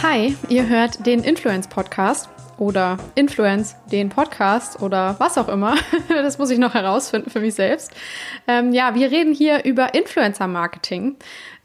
Hi, ihr hört den Influence Podcast oder Influence, den Podcast oder was auch immer. Das muss ich noch herausfinden für mich selbst. Ähm, ja, wir reden hier über Influencer-Marketing.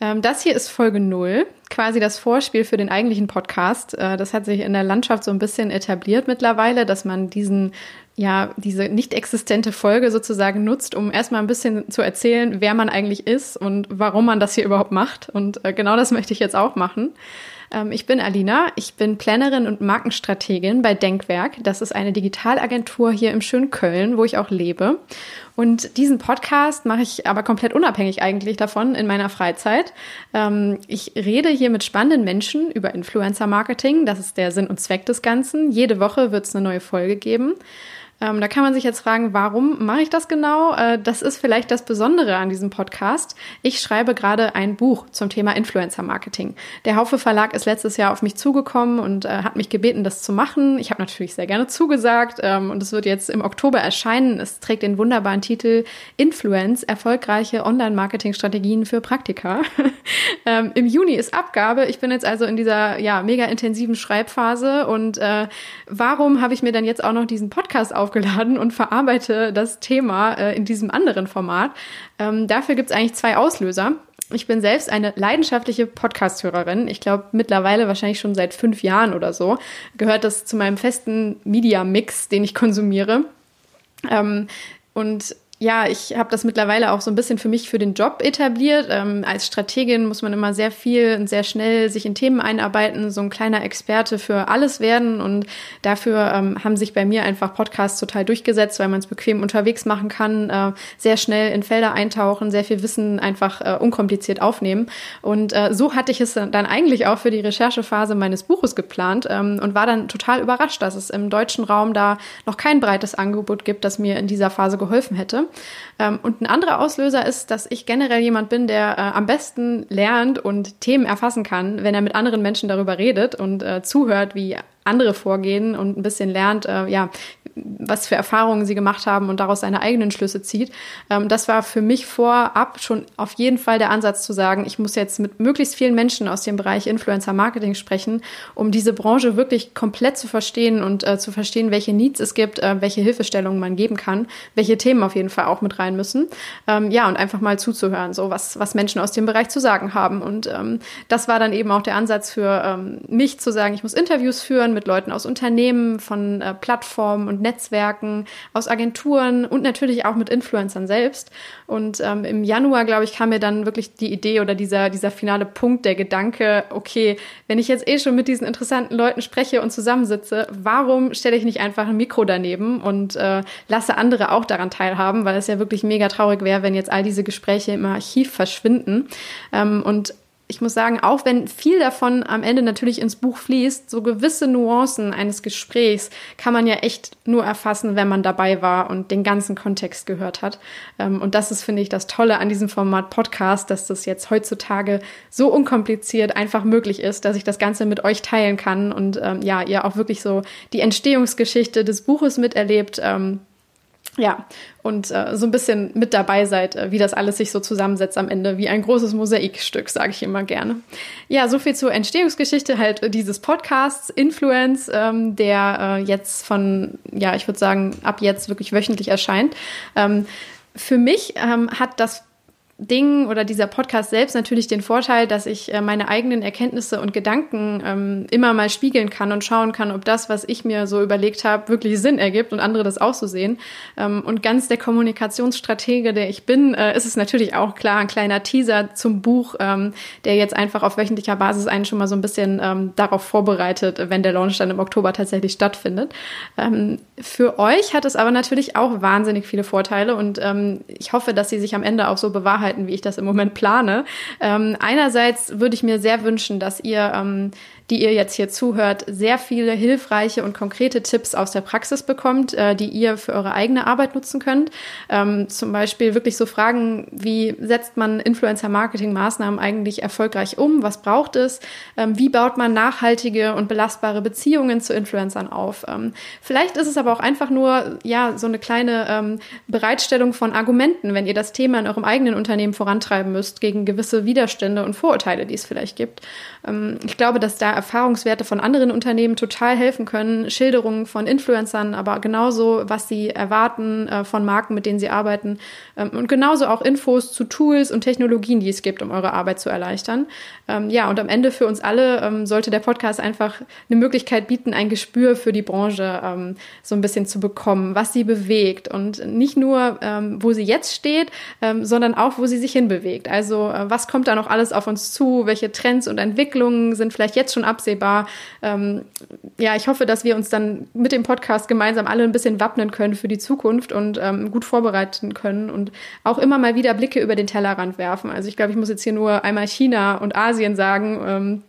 Ähm, das hier ist Folge 0, quasi das Vorspiel für den eigentlichen Podcast. Äh, das hat sich in der Landschaft so ein bisschen etabliert mittlerweile, dass man diesen ja, diese nicht existente Folge sozusagen nutzt, um erstmal ein bisschen zu erzählen, wer man eigentlich ist und warum man das hier überhaupt macht. Und äh, genau das möchte ich jetzt auch machen. Ähm, ich bin Alina, ich bin Plannerin und Markenstrategin bei Denkwerk. Das ist eine Digitalagentur hier im schönen Köln, wo ich auch lebe. Und diesen Podcast mache ich aber komplett unabhängig eigentlich davon in meiner Freizeit. Ähm, ich rede hier mit spannenden Menschen über Influencer-Marketing. Das ist der Sinn und Zweck des Ganzen. Jede Woche wird es eine neue Folge geben. Ähm, da kann man sich jetzt fragen, warum mache ich das genau? Äh, das ist vielleicht das Besondere an diesem Podcast. Ich schreibe gerade ein Buch zum Thema Influencer Marketing. Der Haufe Verlag ist letztes Jahr auf mich zugekommen und äh, hat mich gebeten, das zu machen. Ich habe natürlich sehr gerne zugesagt ähm, und es wird jetzt im Oktober erscheinen. Es trägt den wunderbaren Titel Influence, erfolgreiche Online-Marketing-Strategien für Praktika. ähm, Im Juni ist Abgabe. Ich bin jetzt also in dieser ja mega intensiven Schreibphase und äh, warum habe ich mir dann jetzt auch noch diesen Podcast auf aufgeladen und verarbeite das Thema äh, in diesem anderen Format. Ähm, dafür gibt es eigentlich zwei Auslöser. Ich bin selbst eine leidenschaftliche Podcast-Hörerin. Ich glaube, mittlerweile wahrscheinlich schon seit fünf Jahren oder so gehört das zu meinem festen Media-Mix, den ich konsumiere. Ähm, und ja, ich habe das mittlerweile auch so ein bisschen für mich für den Job etabliert. Ähm, als Strategin muss man immer sehr viel und sehr schnell sich in Themen einarbeiten, so ein kleiner Experte für alles werden. Und dafür ähm, haben sich bei mir einfach Podcasts total durchgesetzt, weil man es bequem unterwegs machen kann, äh, sehr schnell in Felder eintauchen, sehr viel Wissen einfach äh, unkompliziert aufnehmen. Und äh, so hatte ich es dann eigentlich auch für die Recherchephase meines Buches geplant ähm, und war dann total überrascht, dass es im deutschen Raum da noch kein breites Angebot gibt, das mir in dieser Phase geholfen hätte. Ähm, und ein anderer Auslöser ist, dass ich generell jemand bin, der äh, am besten lernt und Themen erfassen kann, wenn er mit anderen Menschen darüber redet und äh, zuhört, wie andere vorgehen und ein bisschen lernt, äh, ja, was für Erfahrungen sie gemacht haben und daraus seine eigenen Schlüsse zieht. Ähm, das war für mich vorab schon auf jeden Fall der Ansatz zu sagen, ich muss jetzt mit möglichst vielen Menschen aus dem Bereich Influencer Marketing sprechen, um diese Branche wirklich komplett zu verstehen und äh, zu verstehen, welche Needs es gibt, äh, welche Hilfestellungen man geben kann, welche Themen auf jeden Fall auch mit rein müssen. Ähm, ja, und einfach mal zuzuhören, so was, was Menschen aus dem Bereich zu sagen haben. Und ähm, das war dann eben auch der Ansatz für ähm, mich zu sagen, ich muss Interviews führen, mit Leuten aus Unternehmen, von äh, Plattformen und Netzwerken, aus Agenturen und natürlich auch mit Influencern selbst. Und ähm, im Januar, glaube ich, kam mir dann wirklich die Idee oder dieser, dieser finale Punkt, der Gedanke, okay, wenn ich jetzt eh schon mit diesen interessanten Leuten spreche und zusammensitze, warum stelle ich nicht einfach ein Mikro daneben und äh, lasse andere auch daran teilhaben, weil es ja wirklich mega traurig wäre, wenn jetzt all diese Gespräche im Archiv verschwinden. Ähm, und ich muss sagen, auch wenn viel davon am Ende natürlich ins Buch fließt, so gewisse Nuancen eines Gesprächs kann man ja echt nur erfassen, wenn man dabei war und den ganzen Kontext gehört hat. Ähm, und das ist, finde ich, das Tolle an diesem Format Podcast, dass das jetzt heutzutage so unkompliziert einfach möglich ist, dass ich das Ganze mit euch teilen kann und ähm, ja, ihr auch wirklich so die Entstehungsgeschichte des Buches miterlebt. Ähm, ja, und äh, so ein bisschen mit dabei seid, äh, wie das alles sich so zusammensetzt am Ende, wie ein großes Mosaikstück, sage ich immer gerne. Ja, so viel zur Entstehungsgeschichte halt dieses Podcasts Influence, ähm, der äh, jetzt von, ja, ich würde sagen, ab jetzt wirklich wöchentlich erscheint. Ähm, für mich ähm, hat das Ding oder dieser Podcast selbst natürlich den Vorteil, dass ich äh, meine eigenen Erkenntnisse und Gedanken ähm, immer mal spiegeln kann und schauen kann, ob das, was ich mir so überlegt habe, wirklich Sinn ergibt und andere das auch so sehen. Ähm, und ganz der Kommunikationsstratege, der ich bin, äh, ist es natürlich auch klar ein kleiner Teaser zum Buch, ähm, der jetzt einfach auf wöchentlicher Basis einen schon mal so ein bisschen ähm, darauf vorbereitet, wenn der Launch dann im Oktober tatsächlich stattfindet. Ähm, für euch hat es aber natürlich auch wahnsinnig viele Vorteile und ähm, ich hoffe, dass sie sich am Ende auch so bewahrheiten arbeiten, wie ich das im Moment plane. Ähm, einerseits würde ich mir sehr wünschen, dass ihr ähm, die ihr jetzt hier zuhört, sehr viele hilfreiche und konkrete Tipps aus der Praxis bekommt, äh, die ihr für eure eigene Arbeit nutzen könnt. Ähm, zum Beispiel wirklich so Fragen wie, setzt man Influencer-Marketing-Maßnahmen eigentlich erfolgreich um? Was braucht es? Ähm, wie baut man nachhaltige und belastbare Beziehungen zu Influencern auf? Ähm, vielleicht ist es aber auch einfach nur, ja, so eine kleine ähm, Bereitstellung von Argumenten, wenn ihr das Thema in eurem eigenen Unternehmen vorantreiben müsst gegen gewisse Widerstände und Vorurteile, die es vielleicht gibt. Ähm, ich glaube, dass da Erfahrungswerte von anderen Unternehmen total helfen können, Schilderungen von Influencern, aber genauso, was sie erwarten äh, von Marken, mit denen sie arbeiten ähm, und genauso auch Infos zu Tools und Technologien, die es gibt, um eure Arbeit zu erleichtern. Ähm, ja, und am Ende für uns alle ähm, sollte der Podcast einfach eine Möglichkeit bieten, ein Gespür für die Branche ähm, so ein bisschen zu bekommen, was sie bewegt und nicht nur, ähm, wo sie jetzt steht, ähm, sondern auch, wo sie sich hinbewegt. Also äh, was kommt da noch alles auf uns zu, welche Trends und Entwicklungen sind vielleicht jetzt schon absehbar. Ähm, ja, ich hoffe, dass wir uns dann mit dem Podcast gemeinsam alle ein bisschen wappnen können für die Zukunft und ähm, gut vorbereiten können und auch immer mal wieder Blicke über den Tellerrand werfen. Also ich glaube, ich muss jetzt hier nur einmal China und Asien sagen. Ähm,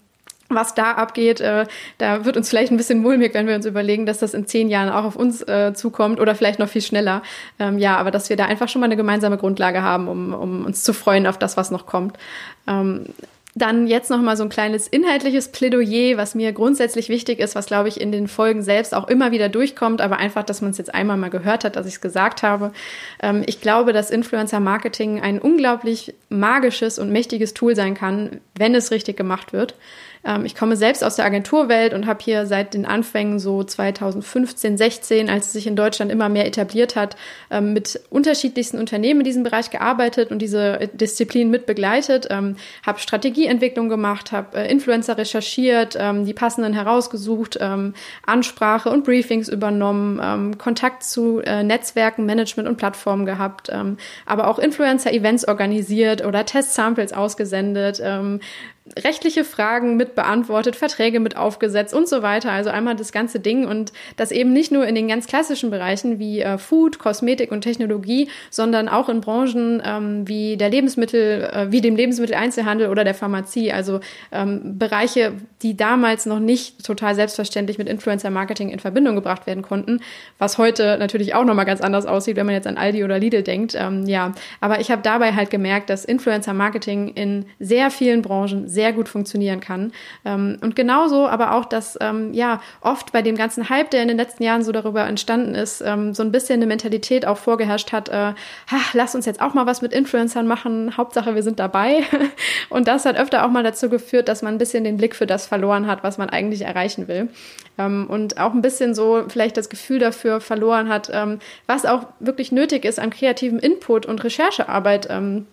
was da abgeht, äh, da wird uns vielleicht ein bisschen mulmig, wenn wir uns überlegen, dass das in zehn Jahren auch auf uns äh, zukommt oder vielleicht noch viel schneller. Ähm, ja, aber dass wir da einfach schon mal eine gemeinsame Grundlage haben, um, um uns zu freuen auf das, was noch kommt. Ähm, dann jetzt noch mal so ein kleines inhaltliches Plädoyer, was mir grundsätzlich wichtig ist, was glaube ich in den Folgen selbst auch immer wieder durchkommt, aber einfach, dass man es jetzt einmal mal gehört hat, dass ich es gesagt habe. Ähm, ich glaube, dass Influencer Marketing ein unglaublich magisches und mächtiges Tool sein kann, wenn es richtig gemacht wird. Ähm, ich komme selbst aus der Agenturwelt und habe hier seit den Anfängen so 2015, 16, als es sich in Deutschland immer mehr etabliert hat, ähm, mit unterschiedlichsten Unternehmen in diesem Bereich gearbeitet und diese Disziplin mit begleitet, ähm, habe Strategieentwicklung gemacht, habe äh, Influencer recherchiert, ähm, die passenden herausgesucht, ähm, Ansprache und Briefings übernommen, ähm, Kontakt zu äh, Netzwerken, Management und Plattformen gehabt, aber auch Influencer-Events organisiert oder Test-Samples ausgesendet, rechtliche Fragen mit beantwortet, Verträge mit aufgesetzt und so weiter. Also einmal das ganze Ding und das eben nicht nur in den ganz klassischen Bereichen wie äh, Food, Kosmetik und Technologie, sondern auch in Branchen ähm, wie der Lebensmittel, äh, wie dem Lebensmitteleinzelhandel oder der Pharmazie. Also ähm, Bereiche, die damals noch nicht total selbstverständlich mit Influencer-Marketing in Verbindung gebracht werden konnten, was heute natürlich auch nochmal ganz anders aussieht, wenn man jetzt an Aldi oder Lidl denkt. Ähm, ja, aber ich habe dabei halt gemerkt, dass Influencer-Marketing in sehr vielen Branchen sehr gut funktionieren kann. Ähm, und genauso aber auch, dass ähm, ja oft bei dem ganzen Hype, der in den letzten Jahren so darüber entstanden ist, ähm, so ein bisschen eine Mentalität auch vorgeherrscht hat, äh, lass uns jetzt auch mal was mit Influencern machen, Hauptsache wir sind dabei. und das hat öfter auch mal dazu geführt, dass man ein bisschen den Blick für das verloren hat, was man eigentlich erreichen will. Ähm, und auch ein bisschen so vielleicht das Gefühl dafür verloren hat, ähm, was auch wirklich nötig ist an kreativem Input und Recherchearbeit ähm,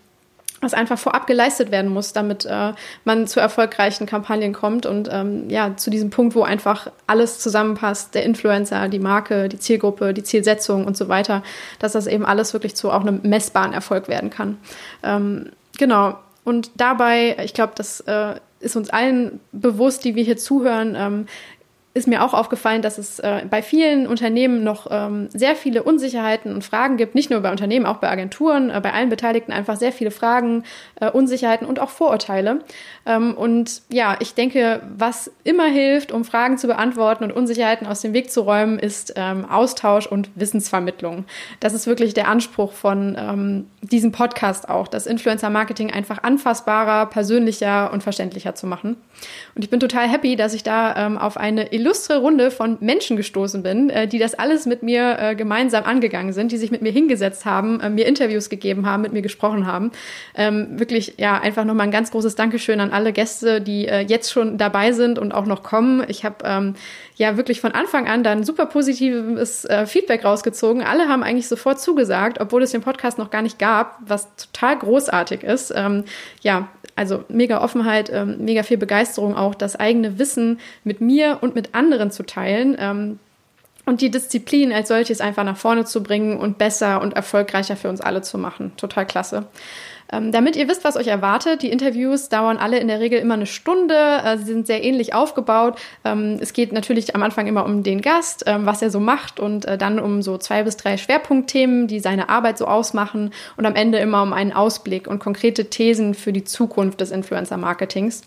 was einfach vorab geleistet werden muss, damit äh, man zu erfolgreichen Kampagnen kommt und ähm, ja, zu diesem Punkt, wo einfach alles zusammenpasst, der Influencer, die Marke, die Zielgruppe, die Zielsetzung und so weiter, dass das eben alles wirklich zu auch einem messbaren Erfolg werden kann. Ähm, genau. Und dabei, ich glaube, das äh, ist uns allen bewusst, die wir hier zuhören, ähm, ist mir auch aufgefallen, dass es äh, bei vielen Unternehmen noch ähm, sehr viele Unsicherheiten und Fragen gibt, nicht nur bei Unternehmen, auch bei Agenturen, äh, bei allen Beteiligten einfach sehr viele Fragen, äh, Unsicherheiten und auch Vorurteile. Ähm, und ja, ich denke, was immer hilft, um Fragen zu beantworten und Unsicherheiten aus dem Weg zu räumen, ist ähm, Austausch und Wissensvermittlung. Das ist wirklich der Anspruch von ähm, diesem Podcast auch, das Influencer-Marketing einfach anfassbarer, persönlicher und verständlicher zu machen. Und ich bin total happy, dass ich da ähm, auf eine illustre Runde von Menschen gestoßen bin, äh, die das alles mit mir äh, gemeinsam angegangen sind, die sich mit mir hingesetzt haben, äh, mir Interviews gegeben haben, mit mir gesprochen haben. Ähm, wirklich, ja, einfach nochmal ein ganz großes Dankeschön an alle Gäste, die jetzt schon dabei sind und auch noch kommen. Ich habe ähm, ja wirklich von Anfang an dann super positives Feedback rausgezogen. Alle haben eigentlich sofort zugesagt, obwohl es den Podcast noch gar nicht gab, was total großartig ist. Ähm, ja, also mega Offenheit, mega viel Begeisterung auch, das eigene Wissen mit mir und mit anderen zu teilen. Ähm, und die Disziplin als solches einfach nach vorne zu bringen und besser und erfolgreicher für uns alle zu machen. Total klasse. Ähm, damit ihr wisst, was euch erwartet, die Interviews dauern alle in der Regel immer eine Stunde. Äh, sie sind sehr ähnlich aufgebaut. Ähm, es geht natürlich am Anfang immer um den Gast, ähm, was er so macht und äh, dann um so zwei bis drei Schwerpunktthemen, die seine Arbeit so ausmachen und am Ende immer um einen Ausblick und konkrete Thesen für die Zukunft des Influencer-Marketings.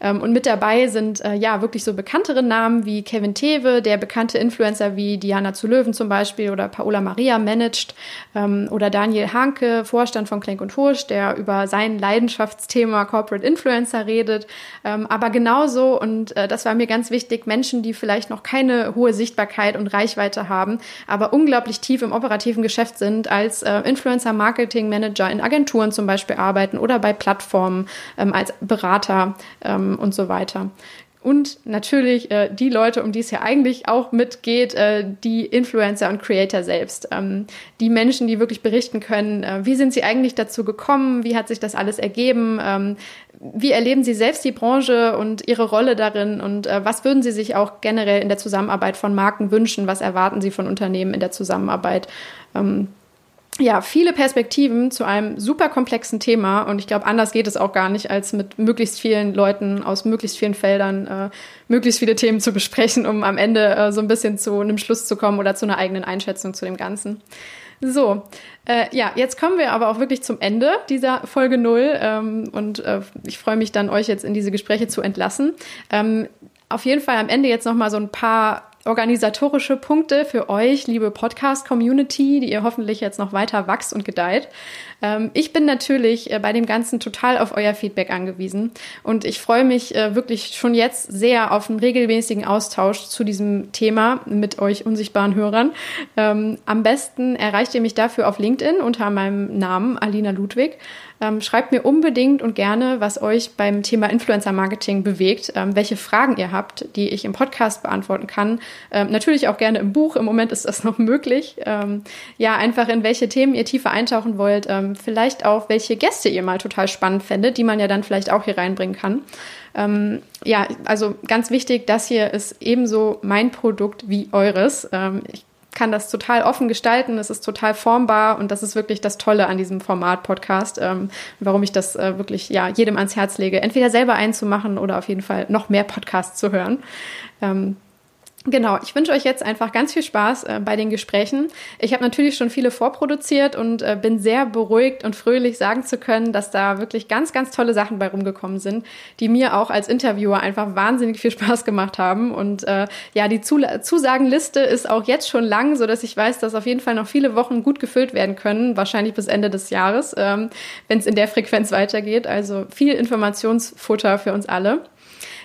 Ähm, und mit dabei sind äh, ja wirklich so bekanntere Namen wie Kevin Tewe, der bekannte Influencer wie Diana zu Löwen zum Beispiel oder Paola Maria managt ähm, oder Daniel Hanke, Vorstand von Klenk und Hursch, der der über sein Leidenschaftsthema Corporate Influencer redet. Ähm, aber genauso, und äh, das war mir ganz wichtig, Menschen, die vielleicht noch keine hohe Sichtbarkeit und Reichweite haben, aber unglaublich tief im operativen Geschäft sind, als äh, Influencer Marketing Manager in Agenturen zum Beispiel arbeiten oder bei Plattformen ähm, als Berater ähm, und so weiter. Und natürlich äh, die Leute, um die es ja eigentlich auch mitgeht, äh, die Influencer und Creator selbst. Ähm, die Menschen, die wirklich berichten können, äh, wie sind sie eigentlich dazu gekommen, wie hat sich das alles ergeben, ähm, wie erleben sie selbst die Branche und ihre Rolle darin und äh, was würden sie sich auch generell in der Zusammenarbeit von Marken wünschen, was erwarten sie von Unternehmen in der Zusammenarbeit. Ähm, ja, viele Perspektiven zu einem super komplexen Thema und ich glaube, anders geht es auch gar nicht, als mit möglichst vielen Leuten aus möglichst vielen Feldern äh, möglichst viele Themen zu besprechen, um am Ende äh, so ein bisschen zu einem Schluss zu kommen oder zu einer eigenen Einschätzung zu dem Ganzen. So, äh, ja, jetzt kommen wir aber auch wirklich zum Ende dieser Folge null ähm, und äh, ich freue mich dann, euch jetzt in diese Gespräche zu entlassen. Ähm, auf jeden Fall am Ende jetzt noch mal so ein paar organisatorische Punkte für euch, liebe Podcast-Community, die ihr hoffentlich jetzt noch weiter wachst und gedeiht. Ähm, ich bin natürlich äh, bei dem Ganzen total auf euer Feedback angewiesen und ich freue mich äh, wirklich schon jetzt sehr auf einen regelmäßigen Austausch zu diesem Thema mit euch unsichtbaren Hörern. Ähm, am besten erreicht ihr mich dafür auf LinkedIn unter meinem Namen Alina Ludwig. Ähm, schreibt mir unbedingt und gerne, was euch beim Thema Influencer Marketing bewegt, ähm, welche Fragen ihr habt, die ich im Podcast beantworten kann. Ähm, natürlich auch gerne im Buch. Im Moment ist das noch möglich. Ähm, ja, einfach in welche Themen ihr tiefer eintauchen wollt. Ähm, vielleicht auch, welche Gäste ihr mal total spannend fändet, die man ja dann vielleicht auch hier reinbringen kann. Ähm, ja, also ganz wichtig, das hier ist ebenso mein Produkt wie eures. ich kann das total offen gestalten, es ist total formbar und das ist wirklich das Tolle an diesem Format Podcast, ähm, warum ich das äh, wirklich ja jedem ans Herz lege, entweder selber einzumachen oder auf jeden Fall noch mehr Podcasts zu hören. Ähm, Genau, ich wünsche euch jetzt einfach ganz viel Spaß äh, bei den Gesprächen. Ich habe natürlich schon viele vorproduziert und äh, bin sehr beruhigt und fröhlich sagen zu können, dass da wirklich ganz, ganz tolle Sachen bei rumgekommen sind, die mir auch als Interviewer einfach wahnsinnig viel Spaß gemacht haben. Und äh, ja, die Zus Zusagenliste ist auch jetzt schon lang, so dass ich weiß, dass auf jeden Fall noch viele Wochen gut gefüllt werden können, wahrscheinlich bis Ende des Jahres, ähm, wenn es in der Frequenz weitergeht. Also viel Informationsfutter für uns alle.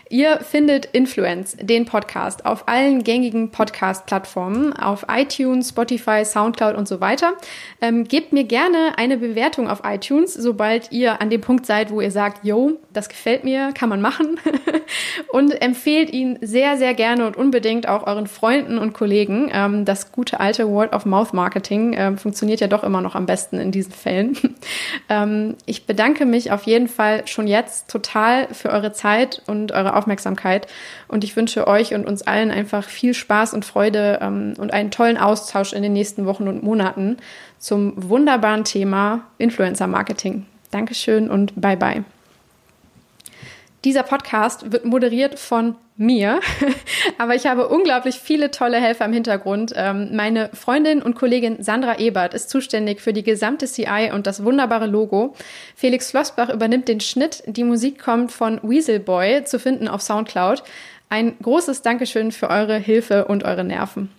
Ihr findet Influence, den Podcast, auf allen gängigen Podcast-Plattformen, auf iTunes, Spotify, Soundcloud und so weiter. Ähm, gebt mir gerne eine Bewertung auf iTunes, sobald ihr an dem Punkt seid, wo ihr sagt, yo, das gefällt mir, kann man machen. und empfehlt ihn sehr, sehr gerne und unbedingt auch euren Freunden und Kollegen. Ähm, das gute alte Word-of-Mouth-Marketing ähm, funktioniert ja doch immer noch am besten in diesen Fällen. ähm, ich bedanke mich auf jeden Fall schon jetzt total für eure Zeit und eure Aufmerksamkeit. Und ich wünsche euch und uns allen einfach viel Spaß und Freude ähm, und einen tollen Austausch in den nächsten Wochen und Monaten zum wunderbaren Thema Influencer Marketing. Dankeschön und bye bye. Dieser Podcast wird moderiert von mir, aber ich habe unglaublich viele tolle Helfer im Hintergrund. Ähm, meine Freundin und Kollegin Sandra Ebert ist zuständig für die gesamte CI und das wunderbare Logo. Felix Flossbach übernimmt den Schnitt. Die Musik kommt von Weaselboy, zu finden auf Soundcloud. Ein großes Dankeschön für eure Hilfe und eure Nerven.